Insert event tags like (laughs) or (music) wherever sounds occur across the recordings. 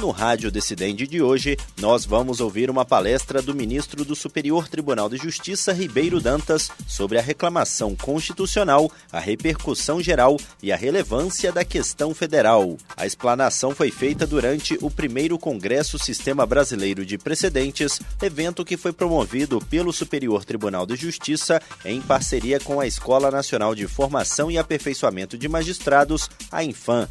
No Rádio Decidente de hoje, nós vamos ouvir uma palestra do ministro do Superior Tribunal de Justiça, Ribeiro Dantas, sobre a reclamação constitucional, a repercussão geral e a relevância da questão federal. A explanação foi feita durante o primeiro Congresso Sistema Brasileiro de Precedentes, evento que foi promovido pelo Superior Tribunal de Justiça em parceria com a Escola Nacional de Formação e Aperfeiçoamento de Magistrados, a Infam.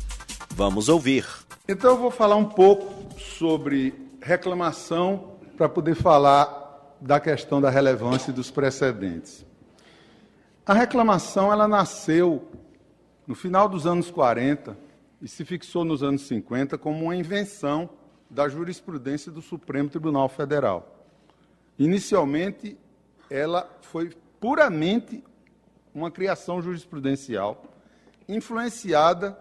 Vamos ouvir. Então eu vou falar um pouco sobre reclamação para poder falar da questão da relevância dos precedentes. A reclamação ela nasceu no final dos anos 40 e se fixou nos anos 50 como uma invenção da jurisprudência do Supremo Tribunal Federal. Inicialmente, ela foi puramente uma criação jurisprudencial influenciada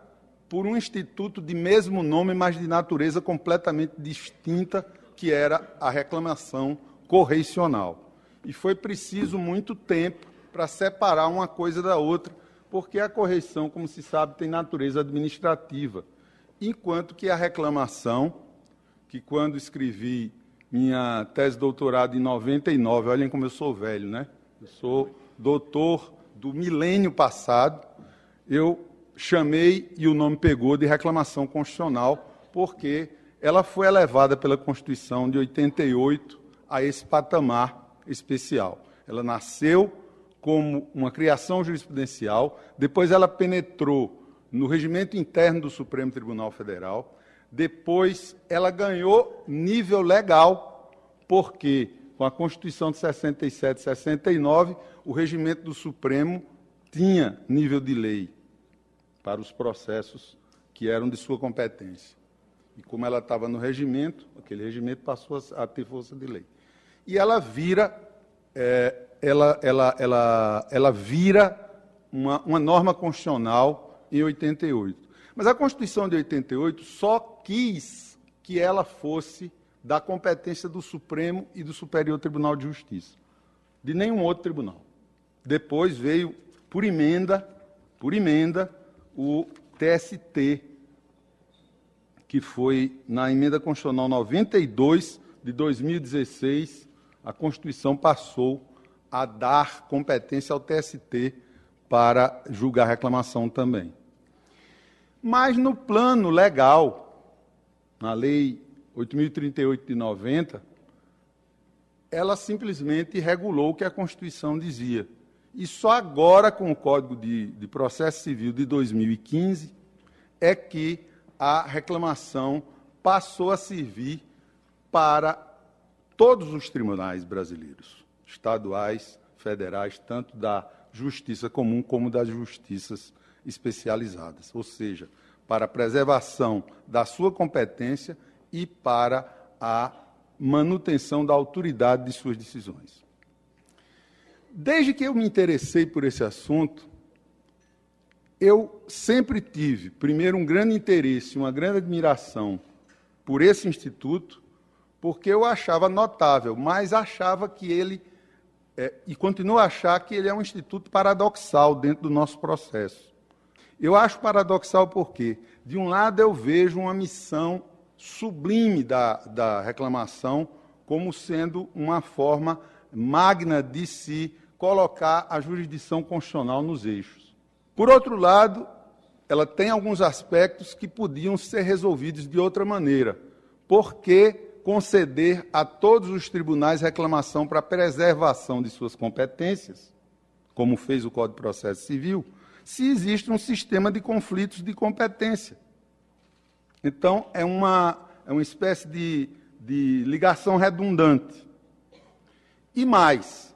por um instituto de mesmo nome, mas de natureza completamente distinta, que era a reclamação correicional. E foi preciso muito tempo para separar uma coisa da outra, porque a correição, como se sabe, tem natureza administrativa, enquanto que a reclamação, que quando escrevi minha tese de doutorado em 99, olhem como eu sou velho, né? Eu sou doutor do milênio passado, eu chamei e o nome pegou de reclamação constitucional, porque ela foi elevada pela Constituição de 88 a esse patamar especial. Ela nasceu como uma criação jurisprudencial, depois ela penetrou no regimento interno do Supremo Tribunal Federal, depois ela ganhou nível legal, porque com a Constituição de 67 e 69, o regimento do Supremo tinha nível de lei para os processos que eram de sua competência. E como ela estava no regimento, aquele regimento passou a ter força de lei. E ela vira, é, ela, ela, ela, ela vira uma, uma norma constitucional em 88. Mas a Constituição de 88 só quis que ela fosse da competência do Supremo e do Superior Tribunal de Justiça, de nenhum outro tribunal. Depois veio, por emenda, por emenda, o TST, que foi na emenda constitucional 92 de 2016, a Constituição passou a dar competência ao TST para julgar reclamação também. Mas no plano legal, na Lei 8.038 de 90, ela simplesmente regulou o que a Constituição dizia. E só agora, com o Código de, de Processo Civil de 2015, é que a reclamação passou a servir para todos os tribunais brasileiros, estaduais, federais, tanto da justiça comum como das justiças especializadas, ou seja, para a preservação da sua competência e para a manutenção da autoridade de suas decisões. Desde que eu me interessei por esse assunto, eu sempre tive, primeiro, um grande interesse, uma grande admiração por esse instituto, porque eu achava notável, mas achava que ele, é, e continuo a achar que ele é um instituto paradoxal dentro do nosso processo. Eu acho paradoxal porque, de um lado, eu vejo uma missão sublime da, da reclamação como sendo uma forma magna de se colocar a jurisdição constitucional nos eixos. Por outro lado, ela tem alguns aspectos que podiam ser resolvidos de outra maneira. Por que conceder a todos os tribunais reclamação para preservação de suas competências, como fez o Código de Processo Civil, se existe um sistema de conflitos de competência? Então, é uma, é uma espécie de, de ligação redundante. E mais,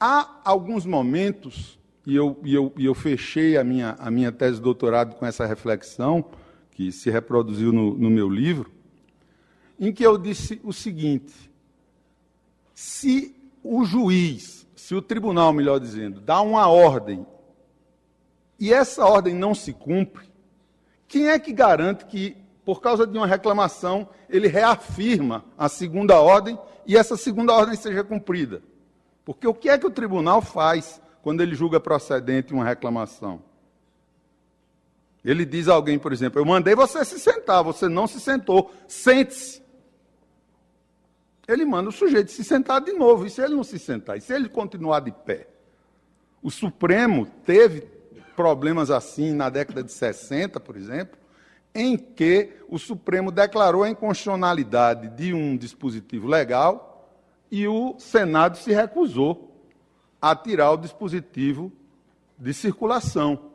há alguns momentos, e eu, e eu, e eu fechei a minha, a minha tese de doutorado com essa reflexão, que se reproduziu no, no meu livro, em que eu disse o seguinte: se o juiz, se o tribunal, melhor dizendo, dá uma ordem e essa ordem não se cumpre, quem é que garante que, por causa de uma reclamação, ele reafirma a segunda ordem e essa segunda ordem seja cumprida? Porque o que é que o tribunal faz quando ele julga procedente uma reclamação? Ele diz a alguém, por exemplo, eu mandei você se sentar, você não se sentou, sente-se. Ele manda o sujeito se sentar de novo, e se ele não se sentar, e se ele continuar de pé? O Supremo teve problemas assim na década de 60, por exemplo, em que o Supremo declarou a inconstitucionalidade de um dispositivo legal e o Senado se recusou a tirar o dispositivo de circulação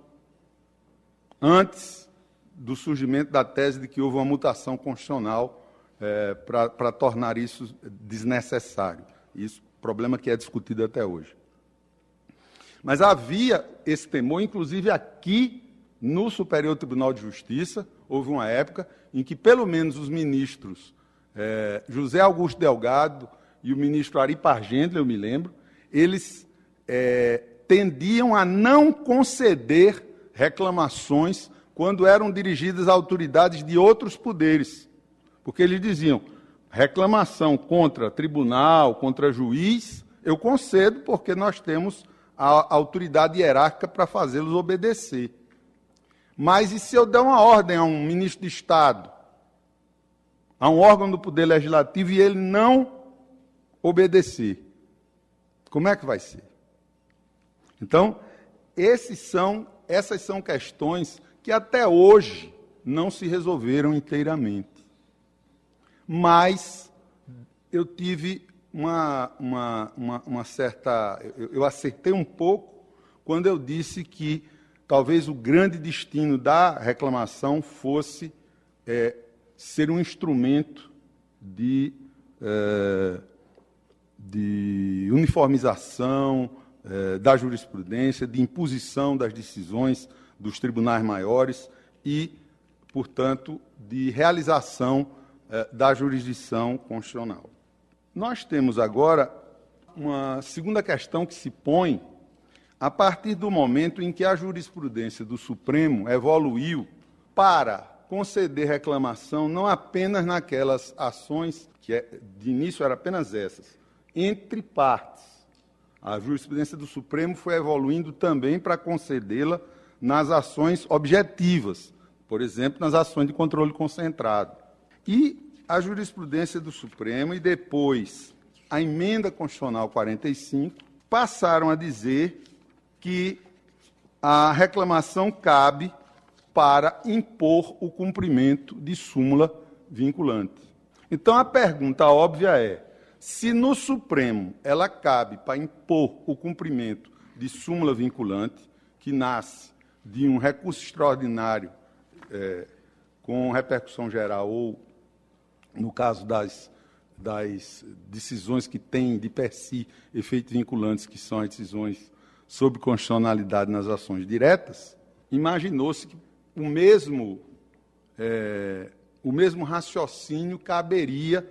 antes do surgimento da tese de que houve uma mutação constitucional é, para tornar isso desnecessário. Isso problema que é discutido até hoje. Mas havia esse temor, inclusive aqui no Superior Tribunal de Justiça, houve uma época em que pelo menos os ministros é, José Augusto Delgado e o ministro Ari Pargêndola, eu me lembro, eles é, tendiam a não conceder reclamações quando eram dirigidas a autoridades de outros poderes. Porque eles diziam: reclamação contra tribunal, contra juiz, eu concedo porque nós temos a autoridade hierárquica para fazê-los obedecer. Mas e se eu der uma ordem a um ministro de Estado, a um órgão do Poder Legislativo, e ele não obedecer? Como é que vai ser? Então, são essas são questões que até hoje não se resolveram inteiramente. Mas eu tive uma, uma, uma, uma certa. Eu, eu acertei um pouco quando eu disse que talvez o grande destino da reclamação fosse é, ser um instrumento de, é, de uniformização, eh, da jurisprudência, de imposição das decisões dos tribunais maiores e, portanto, de realização eh, da jurisdição constitucional. Nós temos agora uma segunda questão que se põe a partir do momento em que a jurisprudência do Supremo evoluiu para conceder reclamação não apenas naquelas ações, que é, de início eram apenas essas, entre partes, a jurisprudência do Supremo foi evoluindo também para concedê-la nas ações objetivas, por exemplo, nas ações de controle concentrado. E a jurisprudência do Supremo e depois a emenda constitucional 45 passaram a dizer que a reclamação cabe para impor o cumprimento de súmula vinculante. Então a pergunta óbvia é: se no Supremo ela cabe para impor o cumprimento de súmula vinculante, que nasce de um recurso extraordinário é, com repercussão geral, ou, no caso das, das decisões que têm de per si efeitos vinculantes, que são as decisões sobre constitucionalidade nas ações diretas, imaginou-se que o mesmo, é, o mesmo raciocínio caberia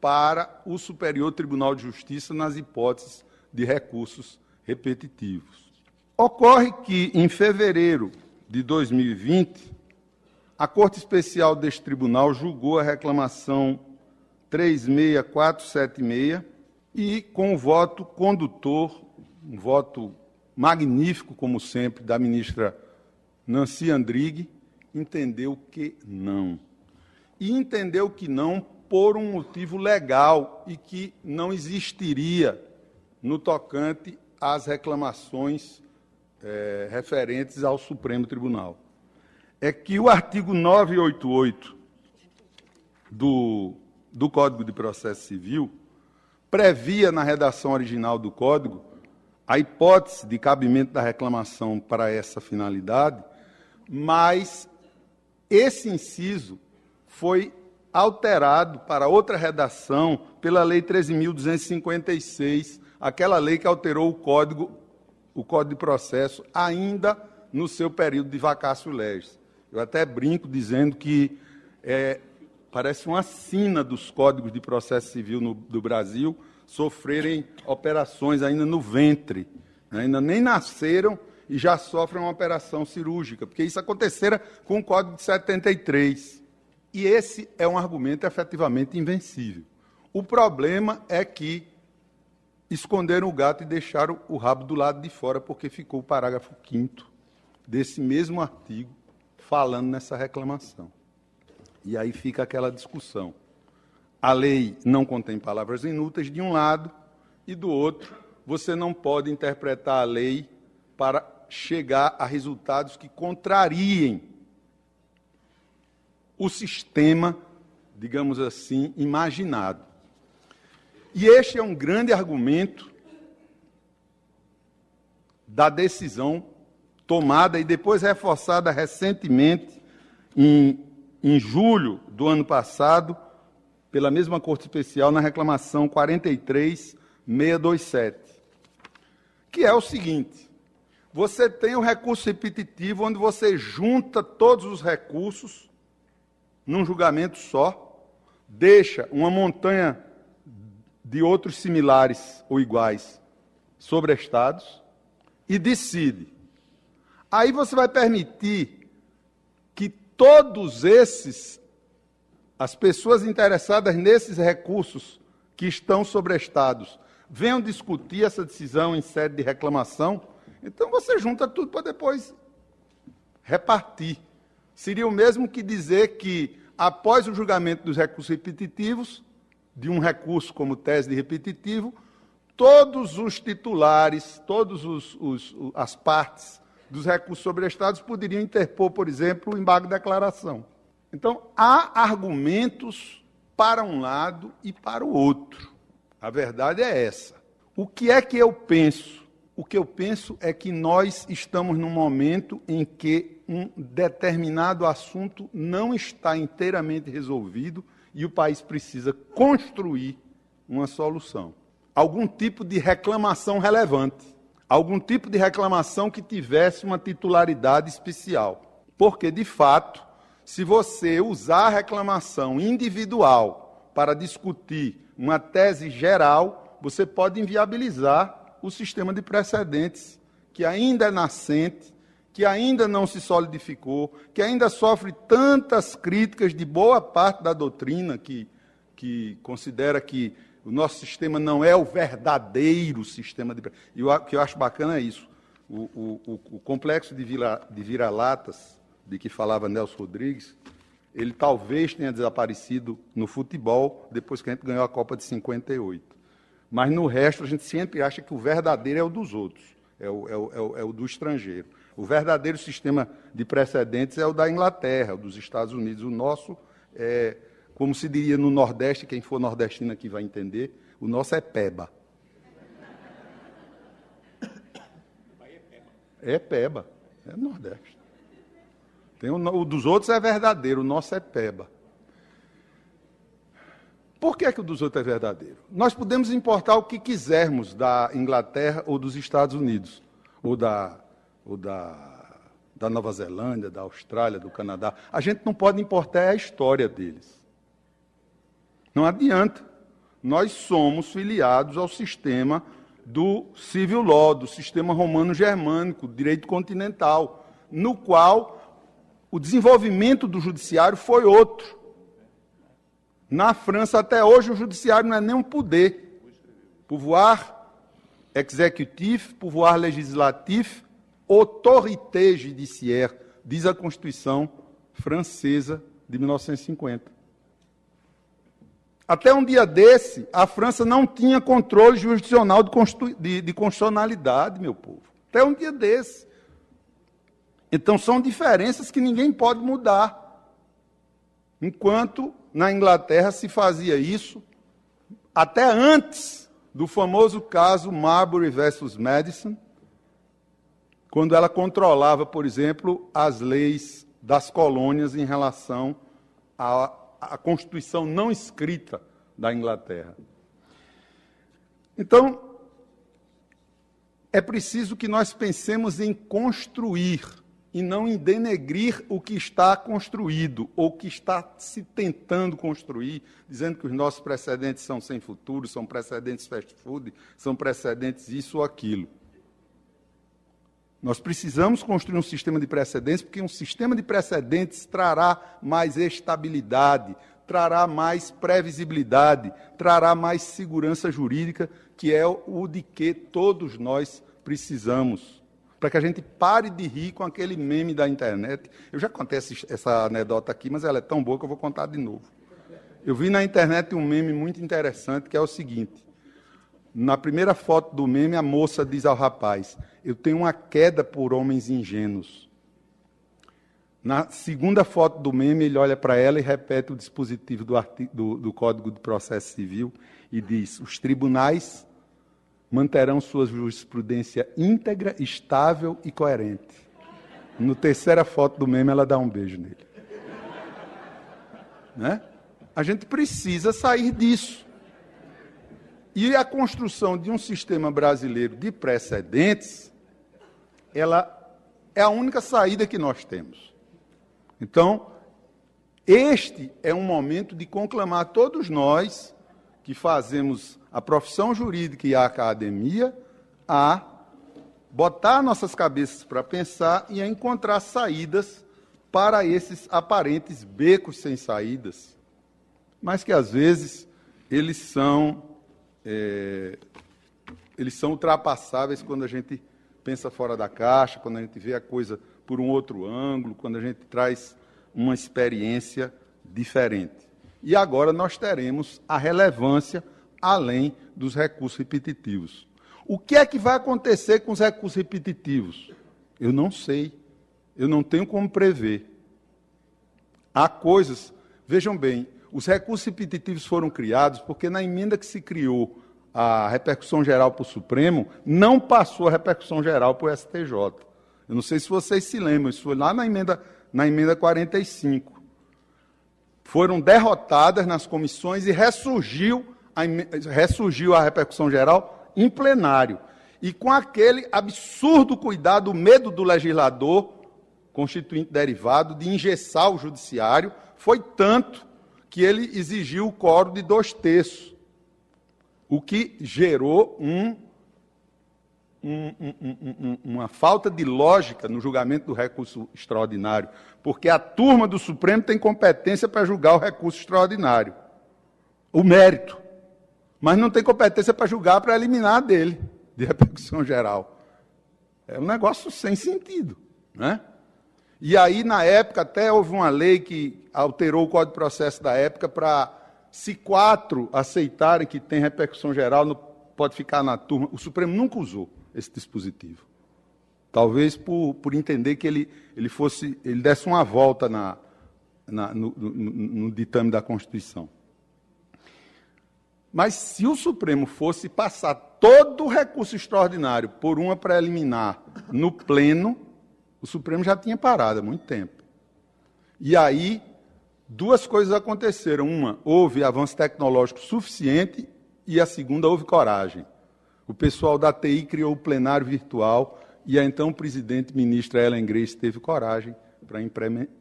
para o Superior Tribunal de Justiça nas hipóteses de recursos repetitivos. Ocorre que, em fevereiro de 2020, a Corte Especial deste tribunal julgou a reclamação 36476 e, com o voto condutor, um voto magnífico, como sempre, da ministra Nancy Andrighi, entendeu que não. E entendeu que não por um motivo legal e que não existiria no tocante às reclamações é, referentes ao Supremo Tribunal. É que o artigo 988 do, do Código de Processo Civil previa na redação original do Código a hipótese de cabimento da reclamação para essa finalidade, mas esse inciso foi alterado para outra redação pela Lei 13.256, aquela lei que alterou o Código, o Código de Processo, ainda no seu período de vacácio legis. Eu até brinco dizendo que é, parece uma sina dos códigos de processo civil no, do Brasil, sofrerem operações ainda no ventre, né? ainda nem nasceram e já sofrem uma operação cirúrgica, porque isso acontecera com o Código de 73. E esse é um argumento efetivamente invencível. O problema é que esconderam o gato e deixaram o rabo do lado de fora, porque ficou o parágrafo 5 desse mesmo artigo falando nessa reclamação. E aí fica aquela discussão. A lei não contém palavras inúteis de um lado, e do outro, você não pode interpretar a lei para chegar a resultados que contrariem o sistema, digamos assim, imaginado. E este é um grande argumento da decisão tomada e depois reforçada recentemente, em, em julho do ano passado, pela mesma Corte Especial, na reclamação 43627, que é o seguinte: você tem o recurso repetitivo, onde você junta todos os recursos num julgamento só, deixa uma montanha de outros similares ou iguais sobrestados e decide. Aí você vai permitir que todos esses, as pessoas interessadas nesses recursos que estão sobrestados, venham discutir essa decisão em sede de reclamação. Então você junta tudo para depois repartir. Seria o mesmo que dizer que, após o julgamento dos recursos repetitivos, de um recurso como tese de repetitivo, todos os titulares, todas as partes dos recursos sobrestados poderiam interpor, por exemplo, o embargo de declaração. Então, há argumentos para um lado e para o outro. A verdade é essa. O que é que eu penso? O que eu penso é que nós estamos num momento em que um determinado assunto não está inteiramente resolvido e o país precisa construir uma solução. Algum tipo de reclamação relevante, algum tipo de reclamação que tivesse uma titularidade especial. Porque, de fato, se você usar a reclamação individual para discutir uma tese geral, você pode inviabilizar o sistema de precedentes, que ainda é nascente, que ainda não se solidificou, que ainda sofre tantas críticas de boa parte da doutrina que, que considera que o nosso sistema não é o verdadeiro sistema de. E o que eu acho bacana é isso. O, o, o complexo de, vira, de vira-latas, de que falava Nelson Rodrigues, ele talvez tenha desaparecido no futebol depois que a gente ganhou a Copa de 58. Mas no resto a gente sempre acha que o verdadeiro é o dos outros, é o, é o, é o, é o do estrangeiro. O verdadeiro sistema de precedentes é o da Inglaterra, o dos Estados Unidos. O nosso é, como se diria no Nordeste, quem for nordestino aqui vai entender, o nosso é peba. É peba, é Nordeste. Tem o, o dos outros é verdadeiro, o nosso é peba. Por que, é que o dos outros é verdadeiro? Nós podemos importar o que quisermos da Inglaterra ou dos Estados Unidos, ou da ou da, da Nova Zelândia, da Austrália, do Canadá. A gente não pode importar a história deles. Não adianta. Nós somos filiados ao sistema do civil law, do sistema romano-germânico, direito continental, no qual o desenvolvimento do judiciário foi outro. Na França, até hoje, o judiciário não é nem um poder. Pouvoir exécutif, pouvoir legislatif, autorité judiciaire, diz a Constituição francesa de 1950. Até um dia desse, a França não tinha controle jurisdicional de constitucionalidade, meu povo. Até um dia desse. Então são diferenças que ninguém pode mudar. Enquanto na Inglaterra se fazia isso até antes do famoso caso Marbury versus Madison, quando ela controlava, por exemplo, as leis das colônias em relação à, à Constituição não escrita da Inglaterra. Então, é preciso que nós pensemos em construir e não em denegrir o que está construído ou que está se tentando construir, dizendo que os nossos precedentes são sem futuro, são precedentes fast food, são precedentes isso ou aquilo. Nós precisamos construir um sistema de precedentes, porque um sistema de precedentes trará mais estabilidade, trará mais previsibilidade, trará mais segurança jurídica, que é o de que todos nós precisamos. Para que a gente pare de rir com aquele meme da internet. Eu já contei essa anedota aqui, mas ela é tão boa que eu vou contar de novo. Eu vi na internet um meme muito interessante que é o seguinte: na primeira foto do meme, a moça diz ao rapaz: Eu tenho uma queda por homens ingênuos. Na segunda foto do meme, ele olha para ela e repete o dispositivo do, do, do, Código de Processo Civil e diz: Os tribunais manterão sua jurisprudência íntegra, estável e coerente. No terceira foto do meme, ela dá um beijo nele. Né? A gente precisa sair disso. E a construção de um sistema brasileiro de precedentes, ela é a única saída que nós temos. Então, este é um momento de conclamar todos nós que fazemos a profissão jurídica e a academia a botar nossas cabeças para pensar e a encontrar saídas para esses aparentes becos sem saídas, mas que às vezes eles são é, eles são ultrapassáveis quando a gente pensa fora da caixa, quando a gente vê a coisa por um outro ângulo, quando a gente traz uma experiência diferente. E agora nós teremos a relevância além dos recursos repetitivos. O que é que vai acontecer com os recursos repetitivos? Eu não sei. Eu não tenho como prever. Há coisas, vejam bem, os recursos repetitivos foram criados porque na emenda que se criou a repercussão geral para o Supremo, não passou a repercussão geral para o STJ. Eu não sei se vocês se lembram, isso foi lá na emenda, na emenda 45. Foram derrotadas nas comissões e ressurgiu a, ressurgiu a repercussão geral em plenário. E com aquele absurdo cuidado, o medo do legislador, constituinte derivado, de engessar o judiciário, foi tanto que ele exigiu o coro de dois terços, o que gerou um, um, um, uma falta de lógica no julgamento do recurso extraordinário, porque a turma do Supremo tem competência para julgar o recurso extraordinário, o mérito, mas não tem competência para julgar para eliminar dele, de repercussão geral. É um negócio sem sentido, né? E aí, na época, até houve uma lei que alterou o Código de Processo da época para, se quatro aceitarem que tem repercussão geral, não pode ficar na turma. O Supremo nunca usou esse dispositivo. Talvez por, por entender que ele, ele fosse, ele desse uma volta na, na no, no, no ditame da Constituição. Mas se o Supremo fosse passar todo o recurso extraordinário por uma preliminar no pleno, o Supremo já tinha parado há muito tempo. E aí, duas coisas aconteceram. Uma, houve avanço tecnológico suficiente, e a segunda, houve coragem. O pessoal da TI criou o plenário virtual, e a então presidente ministra Ellen Grace teve coragem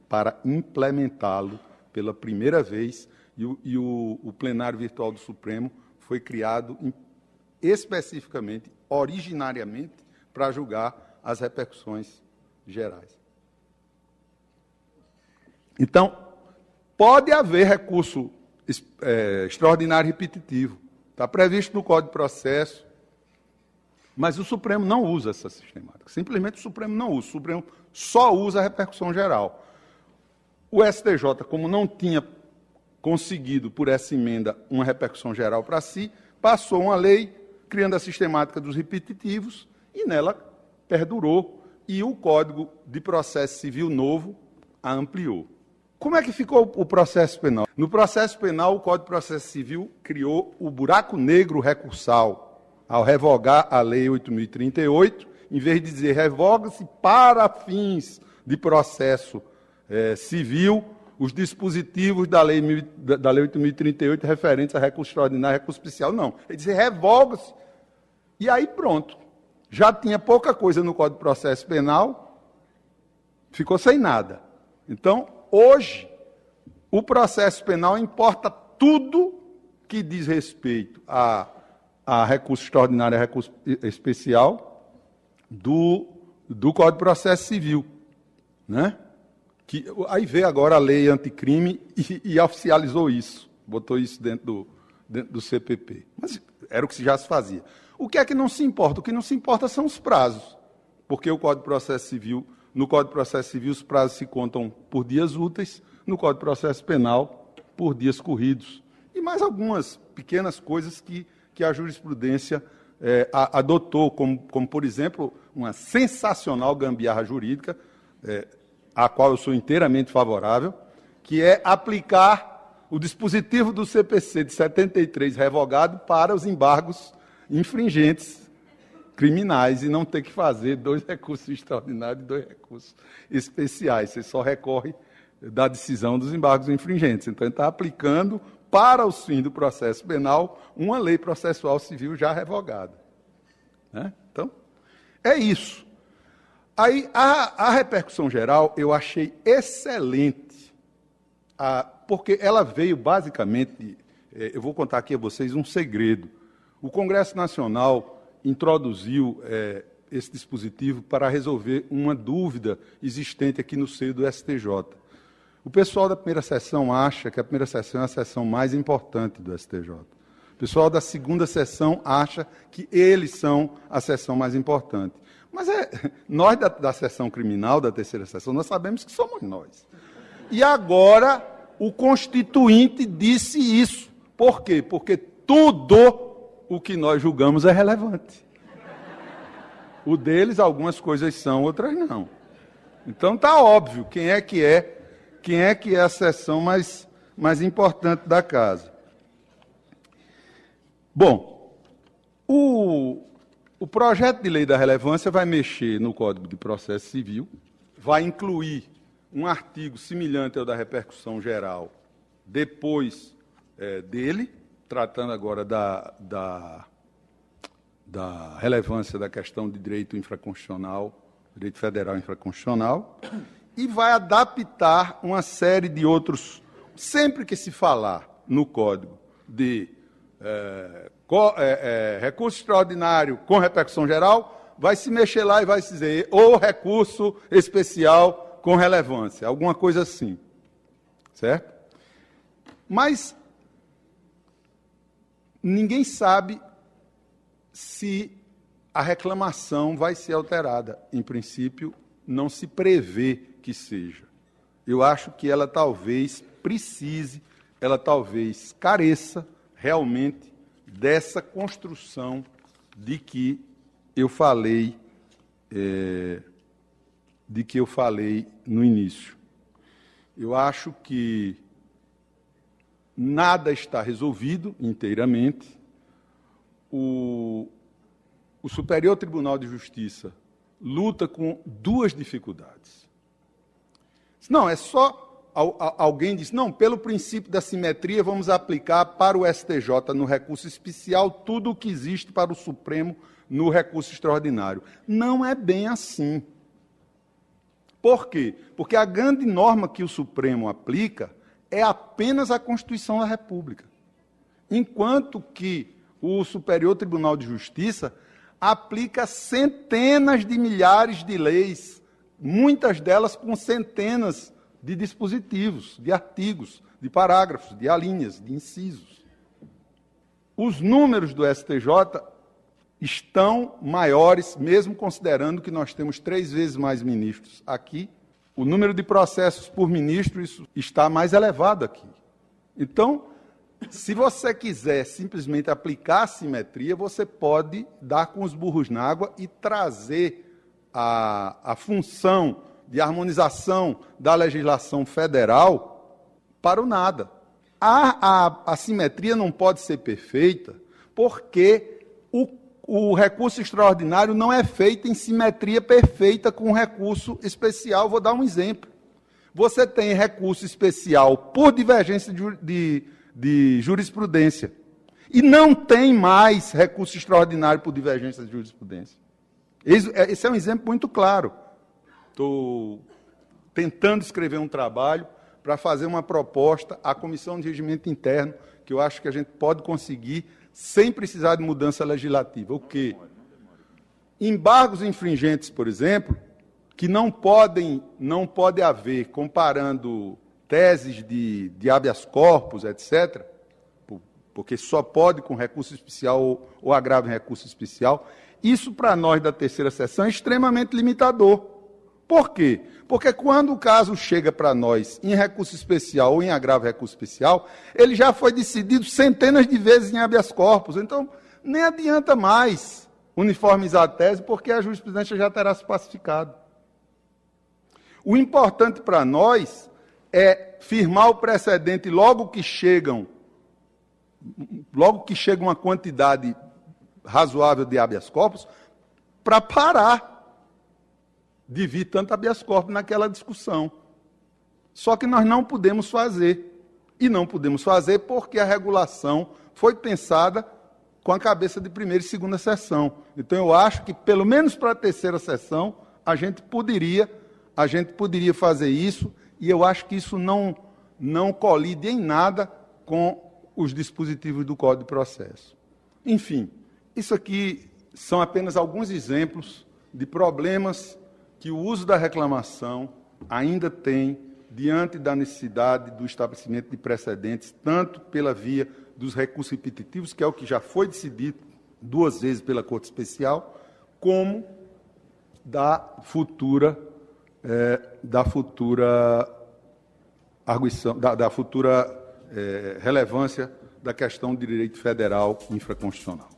para implementá-lo pela primeira vez, e, o, e o, o plenário virtual do Supremo foi criado especificamente, originariamente, para julgar as repercussões gerais. Então, pode haver recurso é, extraordinário repetitivo. Está previsto no Código de Processo. Mas o Supremo não usa essa sistemática. Simplesmente o Supremo não usa. O Supremo só usa a repercussão geral. O STJ, como não tinha conseguido, por essa emenda, uma repercussão geral para si, passou uma lei criando a sistemática dos repetitivos e nela perdurou e o Código de Processo Civil novo a ampliou. Como é que ficou o processo penal? No processo penal, o Código de Processo Civil criou o buraco negro recursal ao revogar a Lei 8.038, em vez de dizer revoga-se para fins de processo é, civil os dispositivos da Lei, da lei 8.038 referentes a recurso extraordinário e recurso especial. Não. Ele diz revoga-se. E aí pronto já tinha pouca coisa no Código de Processo Penal ficou sem nada. Então, hoje, o processo penal importa tudo que diz respeito a, a recurso extraordinário e recurso especial do, do Código de Processo Civil. Né? Que, aí veio agora a lei anticrime e, e oficializou isso, botou isso dentro do, dentro do CPP. Mas era o que já se fazia. O que é que não se importa? O que não se importa são os prazos, porque o Código de Processo Civil, no Código de Processo Civil, os prazos se contam por dias úteis, no Código de Processo Penal, por dias corridos. E mais algumas pequenas coisas que, que a jurisprudência é, a, adotou, como, como, por exemplo, uma sensacional gambiarra jurídica, é, a qual eu sou inteiramente favorável, que é aplicar o dispositivo do CPC de 73 revogado para os embargos infringentes criminais e não ter que fazer dois (laughs) recursos extraordinários e dois recursos especiais. Você só recorre da decisão dos embargos infringentes. Então, ele está aplicando para os fins do processo penal uma lei processual civil já revogada. Né? Então, é isso. Aí, a, a, repercussão geral eu achei excelente, a, porque ela veio basicamente. É, eu vou contar aqui a vocês um segredo. O Congresso Nacional introduziu é, esse dispositivo para resolver uma dúvida existente aqui no seio do STJ. O pessoal da primeira sessão acha que a primeira sessão é a sessão mais importante do STJ. O pessoal da segunda sessão acha que eles são a sessão mais importante. Mas é, (laughs) nós da, da sessão criminal, da terceira sessão, nós sabemos que somos nós. E agora o Constituinte disse isso. Por quê? Porque tudo o que nós julgamos é relevante. O deles, algumas coisas são, outras não. Então está óbvio quem é que é, quem é que é a seção mais, mais importante da casa. Bom, o, o projeto de lei da relevância vai mexer no Código de Processo Civil, vai incluir um artigo semelhante ao da repercussão geral depois é, dele, tratando agora da, da, da relevância da questão de direito infraconstitucional, direito federal infraconstitucional, e vai adaptar uma série de outros. Sempre que se falar no código de é, co, é, é, recurso extraordinário com repercussão geral, vai se mexer lá e vai se dizer ou recurso especial com relevância, alguma coisa assim. Certo? Mas ninguém sabe se a reclamação vai ser alterada. Em princípio, não se prevê que seja. Eu acho que ela talvez precise, ela talvez careça realmente dessa construção de que eu falei, é, de que eu falei no início. Eu acho que nada está resolvido inteiramente. O, o Superior Tribunal de Justiça luta com duas dificuldades. Não, é só. Alguém diz, não, pelo princípio da simetria, vamos aplicar para o STJ no recurso especial tudo o que existe para o Supremo no recurso extraordinário. Não é bem assim. Por quê? Porque a grande norma que o Supremo aplica é apenas a Constituição da República. Enquanto que o Superior Tribunal de Justiça aplica centenas de milhares de leis, muitas delas com centenas de dispositivos, de artigos, de parágrafos, de alíneas, de incisos. Os números do STJ estão maiores, mesmo considerando que nós temos três vezes mais ministros aqui o número de processos por ministro está mais elevado aqui. Então, se você quiser simplesmente aplicar a simetria, você pode dar com os burros na água e trazer a, a função de harmonização da legislação federal para o nada. A, a, a simetria não pode ser perfeita porque o o recurso extraordinário não é feito em simetria perfeita com o recurso especial. Vou dar um exemplo. Você tem recurso especial por divergência de, de, de jurisprudência. E não tem mais recurso extraordinário por divergência de jurisprudência. Esse é um exemplo muito claro. Estou tentando escrever um trabalho para fazer uma proposta à Comissão de Regimento Interno, que eu acho que a gente pode conseguir sem precisar de mudança legislativa. O quê? Embargos infringentes, por exemplo, que não podem, não pode haver, comparando teses de, de habeas corpus, etc., porque só pode com recurso especial ou, ou agravo em recurso especial. Isso, para nós da terceira sessão, é extremamente limitador. Por quê? Porque quando o caso chega para nós em recurso especial ou em agravo recurso especial, ele já foi decidido centenas de vezes em habeas corpus. Então, nem adianta mais uniformizar a tese, porque a jurisprudência já terá se pacificado. O importante para nós é firmar o precedente logo que chegam, logo que chega uma quantidade razoável de habeas corpus, para parar de vir tanto habeas corpus naquela discussão. Só que nós não podemos fazer. E não podemos fazer porque a regulação foi pensada com a cabeça de primeira e segunda sessão. Então eu acho que pelo menos para a terceira sessão a gente poderia a gente poderia fazer isso e eu acho que isso não, não colide em nada com os dispositivos do Código de Processo. Enfim, isso aqui são apenas alguns exemplos de problemas que o uso da reclamação ainda tem diante da necessidade do estabelecimento de precedentes, tanto pela via dos recursos repetitivos, que é o que já foi decidido duas vezes pela Corte Especial, como da futura é, da futura arguição, da, da futura é, relevância da questão de direito federal infraconstitucional.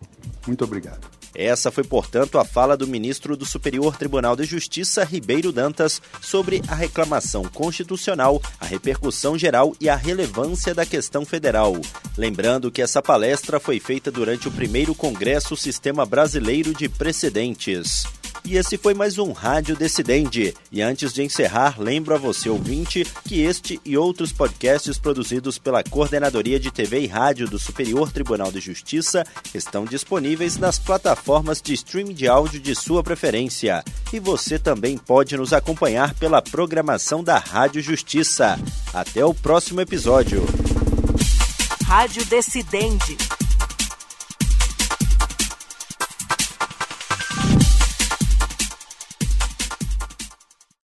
Muito obrigado. Essa foi, portanto, a fala do ministro do Superior Tribunal de Justiça, Ribeiro Dantas, sobre a reclamação constitucional, a repercussão geral e a relevância da questão federal. Lembrando que essa palestra foi feita durante o primeiro Congresso Sistema Brasileiro de Precedentes. E esse foi mais um Rádio Decidente. E antes de encerrar, lembro a você, ouvinte, que este e outros podcasts produzidos pela Coordenadoria de TV e Rádio do Superior Tribunal de Justiça estão disponíveis nas plataformas de streaming de áudio de sua preferência. E você também pode nos acompanhar pela programação da Rádio Justiça. Até o próximo episódio. Rádio Decidente